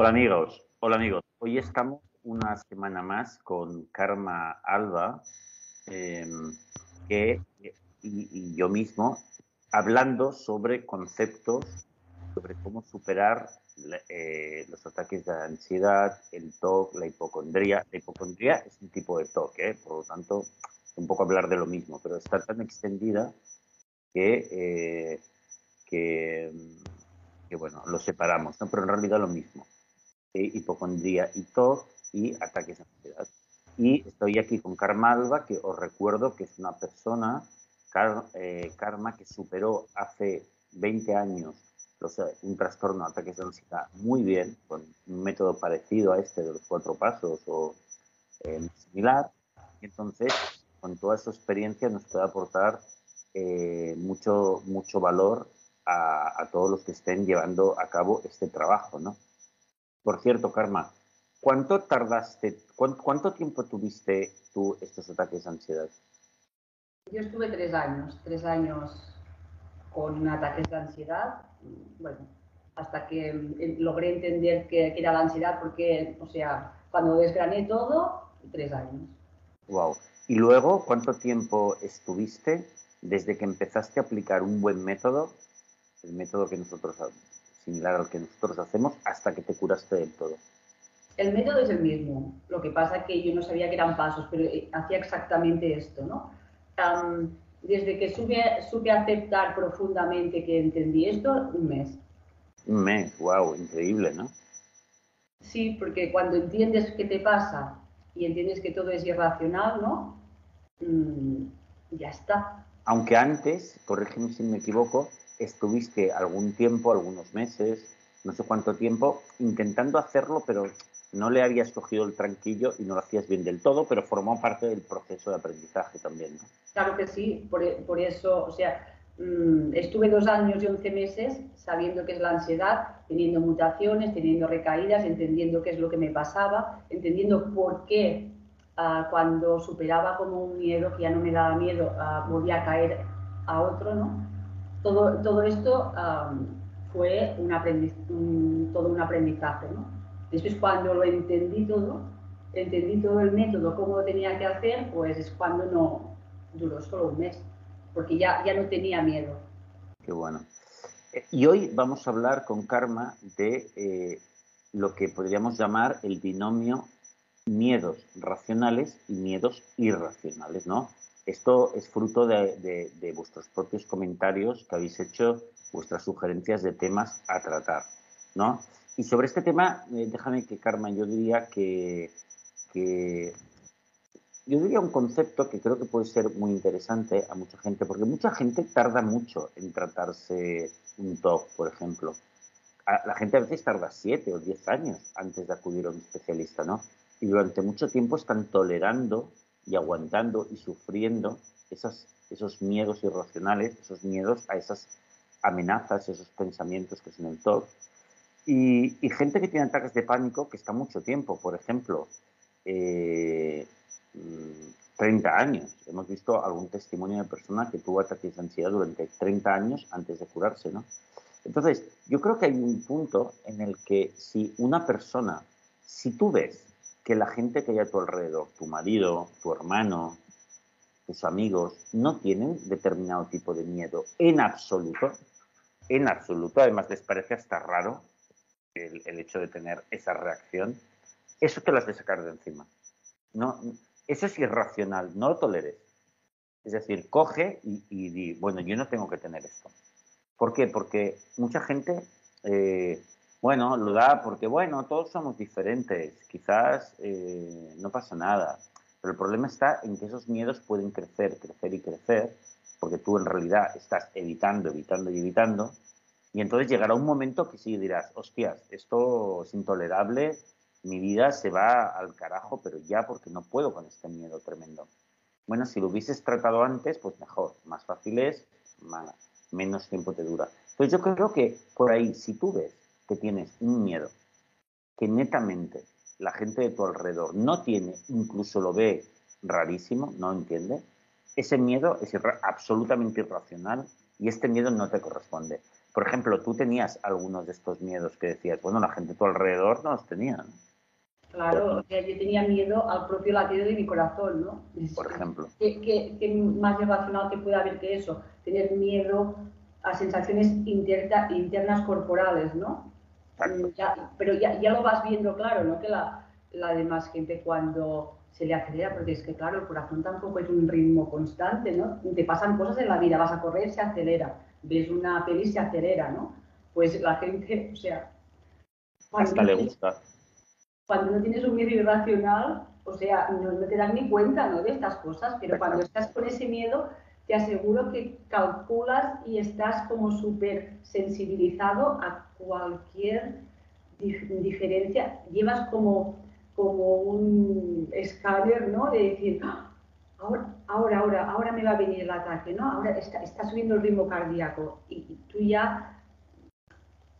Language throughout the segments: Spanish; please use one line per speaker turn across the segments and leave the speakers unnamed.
Hola amigos, hola amigos. Hoy estamos una semana más con Karma Alba em, y, yo mismo hablando sobre conceptos, sobre cómo superar eh, los ataques de ansiedad, el TOC, la hipocondría. La hipocondría es un tipo de TOC, ¿eh? por lo tanto, un poco hablar de lo mismo, pero está tan extendida que, eh, que, que, bueno, lo separamos, ¿no? pero en realidad lo mismo. Hipocondría y TOC y ataques de ansiedad. Y estoy aquí con Karma Alba, que os recuerdo que es una persona, Karma, que superó hace 20 años un trastorno de ataques de ansiedad muy bien, con un método parecido a este de los cuatro pasos o eh, similar. Y entonces, con toda su experiencia, nos puede aportar eh, mucho, mucho valor a, a, todos los que estén llevando a cabo este trabajo. ¿no? Por cierto, Karma, ¿cuánto tardaste, cuánto, tiempo tuviste tú estos ataques de ansiedad?
Yo estuve tres años, tres años con ataques de ansiedad bueno, hasta que eh, logré entender que, era la ansiedad, porque, o sea, cuando desgrané todo, tres años.
Wow. ¿Y luego cuánto tiempo estuviste desde que empezaste a aplicar un buen método, el método que nosotros, similar al que nosotros hacemos, hasta que te curaste del todo?
El método es el mismo, lo que pasa es que yo no sabía que eran pasos, pero eh, hacía exactamente esto, ¿no? desde que supe, supe aceptar profundamente que entendí esto, un mes.
Un mes, wow, increíble, ¿no?
Sí, porque cuando entiendes qué te pasa y entiendes que todo es irracional, ¿no? Mm, ya está.
Aunque antes, corrígeme si me equivoco, estuviste algún tiempo, algunos meses, no sé cuánto tiempo, intentando hacerlo, pero no le habías cogido el tranquillo y no lo hacías bien del todo, pero formó parte del proceso de aprendizaje también.
Claro que sí, por, eso, o sea, mmm, estuve dos años y once meses sabiendo qué es la ansiedad, teniendo mutaciones, teniendo recaídas, entendiendo qué es lo que me pasaba, entendiendo por qué uh, cuando superaba como un miedo, que ya no me daba miedo, uh, volvía a caer a otro, ¿no? Todo, todo esto um, fue un aprendiz, un, todo un aprendizaje, ¿no? Después cuando lo entendí todo, entendí todo el método, cómo lo tenía que hacer, pues es cuando no duró solo un mes, porque ya, ya no tenía miedo.
Qué bueno. Y hoy vamos a hablar con Karma de eh, lo que podríamos llamar el binomio miedos racionales y miedos irracionales, ¿no? Esto es fruto de, vuestros propios comentarios que habéis hecho, vuestras sugerencias de temas a tratar, ¿no? Y sobre este tema, eh, déjame que, Carmen, yo diría que, yo diría un concepto que creo que puede ser muy interesante a mucha gente, porque mucha gente tarda mucho en tratarse un TOC, por ejemplo. la gente a veces tarda siete o diez años antes de acudir a un especialista, ¿no? Y durante mucho tiempo están tolerando y aguantando y sufriendo esas, esos miedos irracionales, esos miedos a esas amenazas, esos pensamientos que son el TOC y, gente que tiene ataques de pánico que está mucho tiempo, por ejemplo, 30 eh, años. Hemos visto algún testimonio de persona que tuvo ataques de ansiedad durante 30 años antes de curarse, ¿no? Entonces, yo creo que hay un punto en el que si una persona, si tú ves que la gente que hay a tu alrededor, tu marido, tu hermano, tus amigos, no tienen determinado tipo de miedo en absoluto, en absoluto, además les parece hasta raro, el, hecho de tener esa reacción, eso te las de sacar de encima. No, eso es irracional, no lo toleres. Es decir, coge y, y di, bueno, yo no tengo que tener esto. ¿Por qué? Porque mucha gente, eh, bueno, lo da porque, bueno, todos somos diferentes, quizás eh, no pasa nada. Pero el problema está en que esos miedos pueden crecer, crecer y crecer, porque tú en realidad estás evitando, evitando y evitando, y entonces llegará un momento que sí dirás, hostias, esto es intolerable, mi vida se va al carajo, pero ya porque no puedo con este miedo tremendo. Bueno, si lo hubieses tratado antes, pues mejor, más fácil es, menos tiempo te dura. Entonces yo creo que por ahí, si tú ves que tienes un miedo que netamente la gente de tu alrededor no tiene, incluso lo ve rarísimo, no entiende, ese miedo es absolutamente irracional y este miedo no te corresponde. Por ejemplo, tú tenías algunos de estos miedos que decías, bueno, la gente a tu alrededor no los tenía.
Claro, yo tenía miedo al propio latido de mi corazón, ¿no?
Por ejemplo.
¿Qué, más irracional que puede haber que eso? Tener miedo a sensaciones internas corporales, ¿no? Pero ya, ya, lo vas viendo claro, ¿no? Que la, la demás gente cuando se le acelera, porque es que, claro, el corazón tampoco es un ritmo constante, ¿no? Te pasan cosas en la vida, vas a correr, se acelera, ves una peli, se acelera, ¿no? Pues la gente, o sea...
Hasta le gusta
cuando no tienes un miedo irracional, o sea, no, te dan ni cuenta ¿no? de estas cosas, pero cuando estás con ese miedo, te aseguro que calculas y estás como súper sensibilizado a cualquier diferencia. Llevas como, como un escáner, ¿no? De decir, ah, ahora, ahora, ahora, ahora me va a venir el ataque, ¿no? Ahora está, está subiendo el ritmo cardíaco y tú ya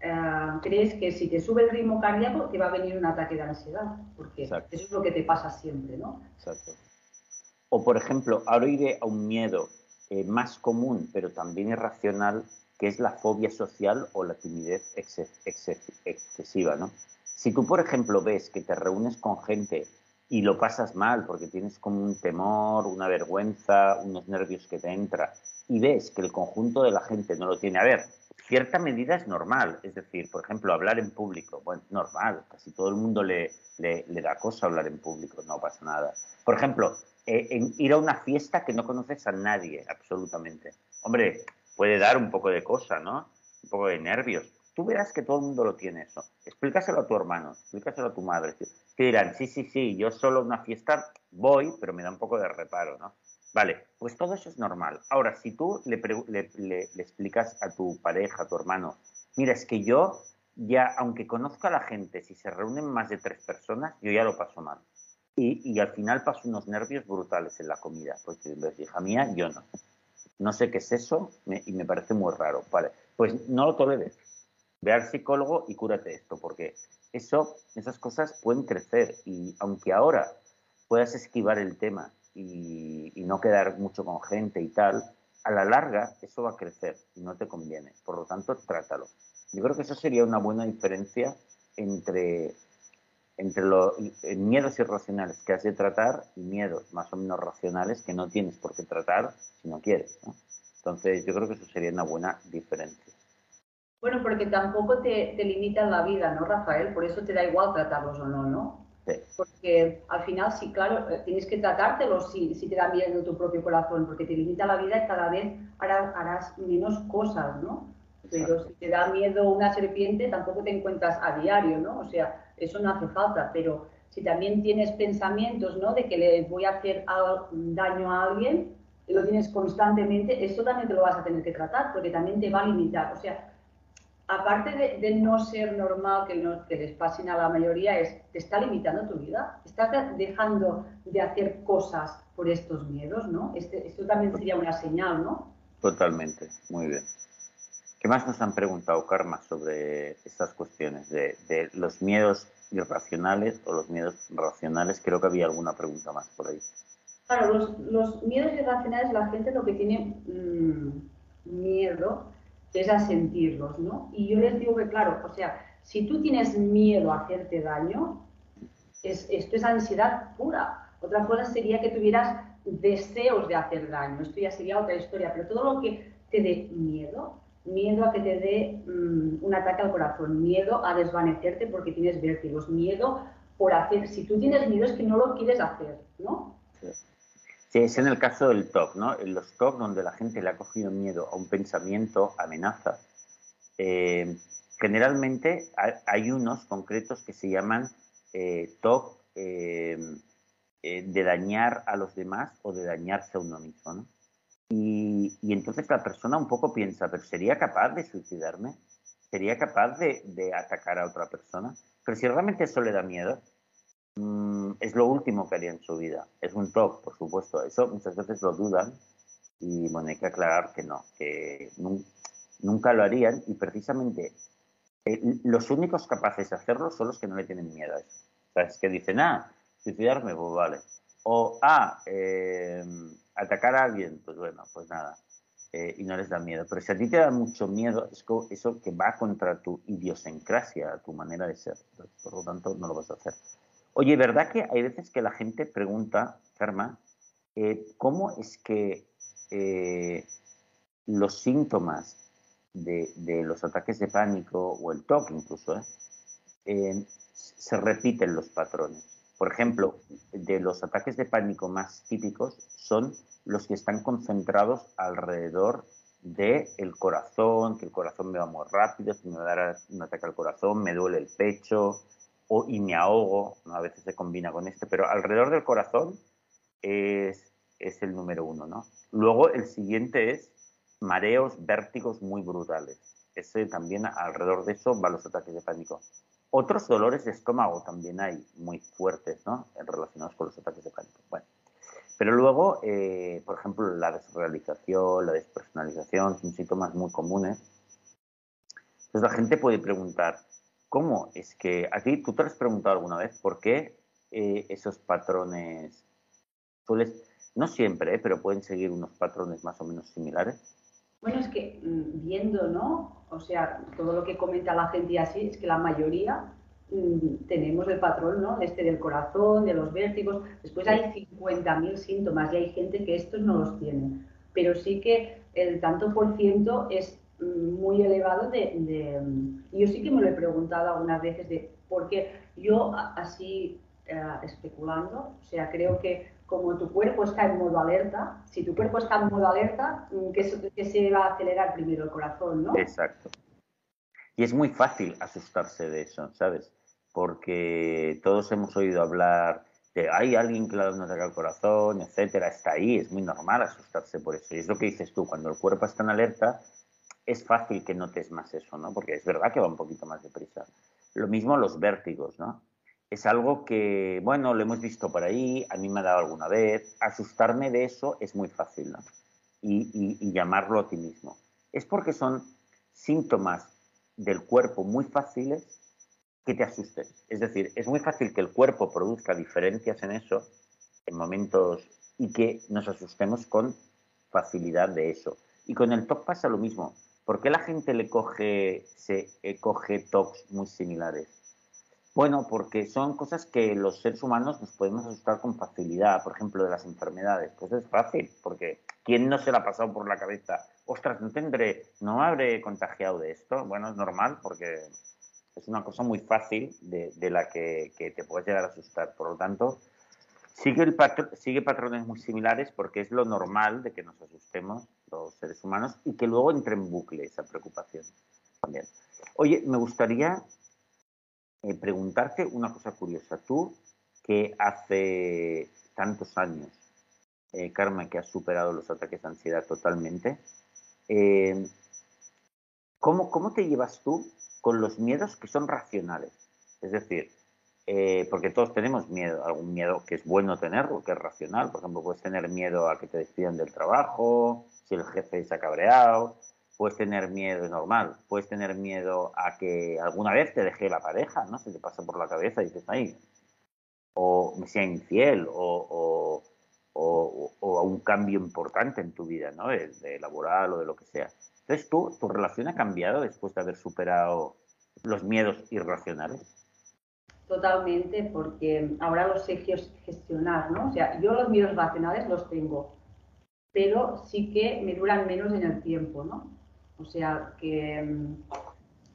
eh, crees que si te sube el ritmo cardíaco te va a venir un ataque de ansiedad, porque eso es lo que te pasa siempre, ¿no? Exacto.
O, por ejemplo, ahora iré a un miedo eh, más común, pero también irracional, que es la fobia social o la timidez excesiva, ¿no? Si tú, por ejemplo, ves que te reúnes con gente y lo pasas mal porque tienes como un temor, una vergüenza, unos nervios que te entra, y ves que el conjunto de la gente no lo tiene, a ver, cierta medida es normal. Es decir, por ejemplo, hablar en público. Bueno, normal. Casi todo el mundo le, le, da cosa hablar en público. No pasa nada. Por ejemplo, eh, en ir a una fiesta que no conoces a nadie, absolutamente. Hombre, puede dar un poco de cosa, ¿no? Un poco de nervios. Tú verás que todo el mundo lo tiene eso. Explícaselo a tu hermano, explícaselo a tu madre. Que dirán, sí, sí, sí, yo solo a una fiesta voy, pero me da un poco de reparo, ¿no? Vale, pues todo eso es normal. Ahora, si tú le, explicas a tu pareja, a tu hermano, mira, es que yo ya, aunque conozca a la gente, si se reúnen más de tres personas, yo ya lo paso mal. Y, al final paso unos nervios brutales en la comida, porque hija mía, yo no. No sé qué es eso y me parece muy raro. Vale, pues no lo toleres. Ve al psicólogo y cúrate esto, porque eso, esas cosas pueden crecer y aunque ahora puedas esquivar el tema y, no quedar mucho con gente y tal, a la larga eso va a crecer y no te conviene. Por lo tanto, trátalo. Yo creo que eso sería una buena diferencia entre, entre los miedos irracionales que has de tratar y miedos más o menos racionales que no tienes por qué tratar si no quieres. Entonces, yo creo que eso sería una buena diferencia.
Bueno, porque tampoco te, te limita la vida, ¿no, Rafael? Por eso te da igual tratarlos o no, ¿no? Porque al final, sí, claro, eh, tienes que tratártelo si, si, te da miedo tu propio corazón, porque te limita la vida y cada vez harás, menos cosas, ¿no? Pero si te da miedo una serpiente, tampoco te encuentras a diario, ¿no? O sea, eso no hace falta, pero si también tienes pensamientos, ¿no? De que le voy a hacer daño a alguien, y lo tienes constantemente, eso también te lo vas a tener que tratar, porque también te va a limitar. O sea, aparte de, no ser normal que, no, que les pasen a la mayoría, es, te está limitando tu vida. Estás dejando de hacer cosas por estos miedos, ¿no? Este, esto también sería una señal, ¿no?
Totalmente, muy bien. ¿Qué más nos han preguntado, Karma, sobre estas cuestiones de, los miedos irracionales o los miedos racionales? Creo que había alguna pregunta más por ahí.
Claro, los, miedos irracionales, la gente lo que tiene mm, miedo es a sentirlos, ¿no? Y yo les digo que, claro, o sea, si tú tienes miedo a hacerte daño, es, esto es ansiedad pura. Otra cosa sería que tuvieras deseos de hacer daño, esto ya sería otra historia, pero todo lo que te dé miedo, miedo a que te dé mm, un ataque al corazón, miedo a desvanecerte porque tienes vértigos, miedo por hacer, si tú tienes miedo es que no lo quieres hacer, ¿no?
Sí, es en el caso del TOC, ¿no? En los TOC donde la gente le ha cogido miedo a un pensamiento, amenaza. Eh, generalmente hay unos concretos que se llaman eh, TOC eh, de dañar a los demás o de dañarse a uno mismo, ¿no? Y, entonces la persona un poco piensa, pero ¿sería capaz de suicidarme? ¿Sería capaz de, atacar a otra persona? Pero si realmente eso le da miedo, Mm, es lo último que haría en su vida. Es un top, por supuesto. Eso muchas veces lo dudan y bueno, hay que aclarar que no, que nunca lo harían y precisamente eh, los únicos capaces de hacerlo son los que no le tienen miedo a eso. O sea, es que dicen, ah, suicidarme, pues vale. O, ah, em, atacar a alguien, pues bueno, pues nada. eh, y no les da miedo. Pero si a ti te da mucho miedo, es eso que va contra tu idiosincrasia, tu manera de ser. Por lo tanto, no lo vas a hacer. Oye, ¿verdad que hay veces que la gente pregunta, Karma, eh, cómo es que eh, los síntomas de, los ataques de pánico o el TOC incluso se repiten los patrones? Por ejemplo, de los ataques de pánico más típicos son los que están concentrados alrededor del el corazón, que el corazón me va muy rápido, que me va a dar un ataque al corazón, me duele el pecho o, y me ahogo, a veces se combina con este, pero alrededor del corazón es, es el número uno. ¿no? Luego el siguiente es mareos, vértigos muy brutales. Ese también alrededor de eso van los ataques de pánico. Otros dolores de estómago también hay muy fuertes, ¿no? Relacionados con los ataques de pánico. Bueno, pero luego, eh, por ejemplo, la desrealización, la despersonalización son síntomas muy comunes. Entonces la gente puede preguntar, ¿cómo es que a ti tú te has preguntado alguna vez por qué eh, esos patrones sueles, no siempre, eh, pero pueden seguir unos patrones más o menos similares?
Bueno, es que mm, viendo, ¿no? O sea, todo lo que comenta la gente así, es que la mayoría Mm, tenemos el patrón, ¿no? Este del corazón, de los vértigos. Después hay 50.000 síntomas y hay gente que estos no los tiene. Pero sí que el tanto por ciento es mm, muy elevado de, yo sí que me lo he preguntado algunas veces de por qué yo así eh, especulando, o sea, creo que como tu cuerpo está en modo alerta, si tu cuerpo está en modo alerta, mm, que, que se va a acelerar primero el corazón, ¿no?
Exacto. Y es muy fácil asustarse de eso, ¿sabes? Porque todos hemos oído hablar de hay alguien que le un ataque al corazón, etcétera. Está ahí, es muy normal asustarse por eso. Y es lo que dices tú, cuando el cuerpo está en alerta, es fácil que notes más eso, ¿no? Porque es verdad que va un poquito más deprisa. Lo mismo los vértigos, ¿no? Es algo que, bueno, lo hemos visto por ahí, a mí me ha dado alguna vez. Asustarme de eso es muy fácil, ¿no? Y, y llamarlo a ti mismo. Es porque son síntomas del cuerpo muy fáciles que te asusten. Es decir, es muy fácil que el cuerpo produzca diferencias en eso, en momentos, y que nos asustemos con facilidad de eso. Y con el TOC pasa lo mismo. ¿Por qué la gente le coge, se eh, coge TOCs muy similares? Bueno, porque son cosas que los seres humanos nos podemos asustar con facilidad. Por ejemplo, de las enfermedades. Pues es fácil, porque ¿quién no se le ha pasado por la cabeza? Ostras, no tendré, no habré contagiado de esto. Bueno, es normal, porque es una cosa muy fácil de, la que, te puedes llegar a asustar. Por lo tanto, sigue, patrones muy similares porque es lo normal de que nos asustemos los seres humanos y que luego entre en bucle esa preocupación también. Oye, me gustaría eh, preguntarte una cosa curiosa. Tú, que hace tantos años, eh, Karma, que has superado los ataques de ansiedad totalmente, eh, ¿cómo, ¿cómo te llevas tú con los miedos que son racionales. Es decir, eh, porque todos tenemos miedo, algún miedo que es bueno tenerlo, que es racional. Por ejemplo, puedes tener miedo a que te despidan del trabajo, si el jefe se ha cabreado, puedes tener miedo normal, puedes tener miedo a que alguna vez te deje la pareja, ¿no? Se te pasa por la cabeza y dices, ay, o me sea infiel, o, a un cambio importante en tu vida, ¿no? de laboral o de lo que sea. Entonces, ¿tú, ¿tu relación ha cambiado después de haber superado los miedos irracionales?
Totalmente, porque ahora los sé gestionar, ¿no? O sea, yo los miedos racionales los tengo, pero sí que me duran menos en el tiempo, ¿no? O sea, que mm,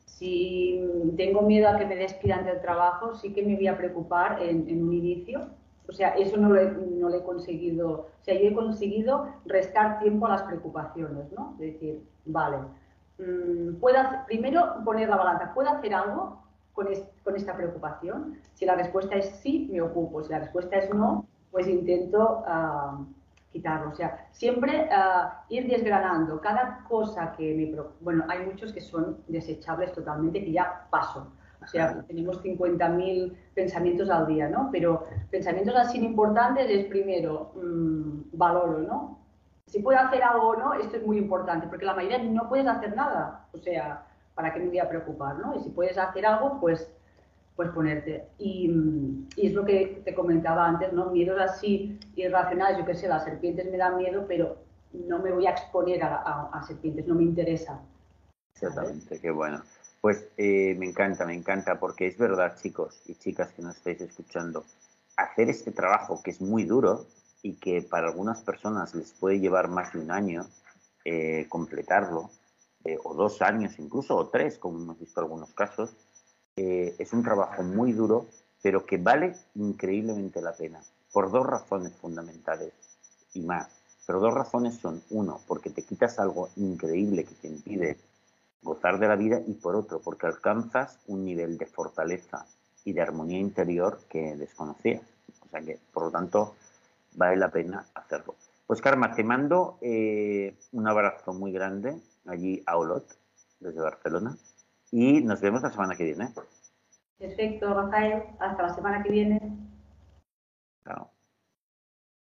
si tengo miedo a que me despidan del trabajo, sí que me voy a preocupar en un inicio, o sea, eso no lo, he, conseguido. O sea, yo he conseguido restar tiempo a las preocupaciones, ¿no? Es decir, vale, mm, ¿puedo primero poner la balanza, ¿puedo hacer algo con, esta preocupación? Si la respuesta es sí, me ocupo. Si la respuesta es no, pues intento ah, quitarlo. O sea, siempre ah, ir desgranando cada cosa que me... Bueno, hay muchos que son desechables totalmente, que ya paso. O sea, tenemos 50.000 pensamientos al día, ¿no? Pero pensamientos así importantes es primero, mmm, valoro, ¿no? Si puedo hacer algo o no, esto es muy importante, porque la mayoría no puedes hacer nada. O sea, ¿para qué me voy a preocupar, no? Y si puedes hacer algo, pues, pues ponerte. Y, y es lo que te comentaba antes, ¿no? Miedos así irracionales, yo qué sé, las serpientes me dan miedo, pero no me voy a exponer a, serpientes, no me interesa.
Exactamente, qué bueno. Pues eh, me encanta, me encanta, porque es verdad, chicos y chicas que nos estáis escuchando, hacer este trabajo que es muy duro y que para algunas personas les puede llevar más de un año eh, completarlo, eh, o dos años incluso, o tres, como hemos visto algunos casos, es un trabajo muy duro, pero que vale increíblemente la pena, por dos razones fundamentales y más. Pero dos razones son, uno, porque te quitas algo increíble que te impide gozar de la vida y por otro, porque alcanzas un nivel de fortaleza y de armonía interior que desconocías. O sea que, por lo tanto, vale la pena hacerlo. Pues Karma, te mando eh, un abrazo muy grande allí a Olot, desde Barcelona, y nos vemos la semana que viene.
Perfecto, Rafael. Hasta la semana que viene.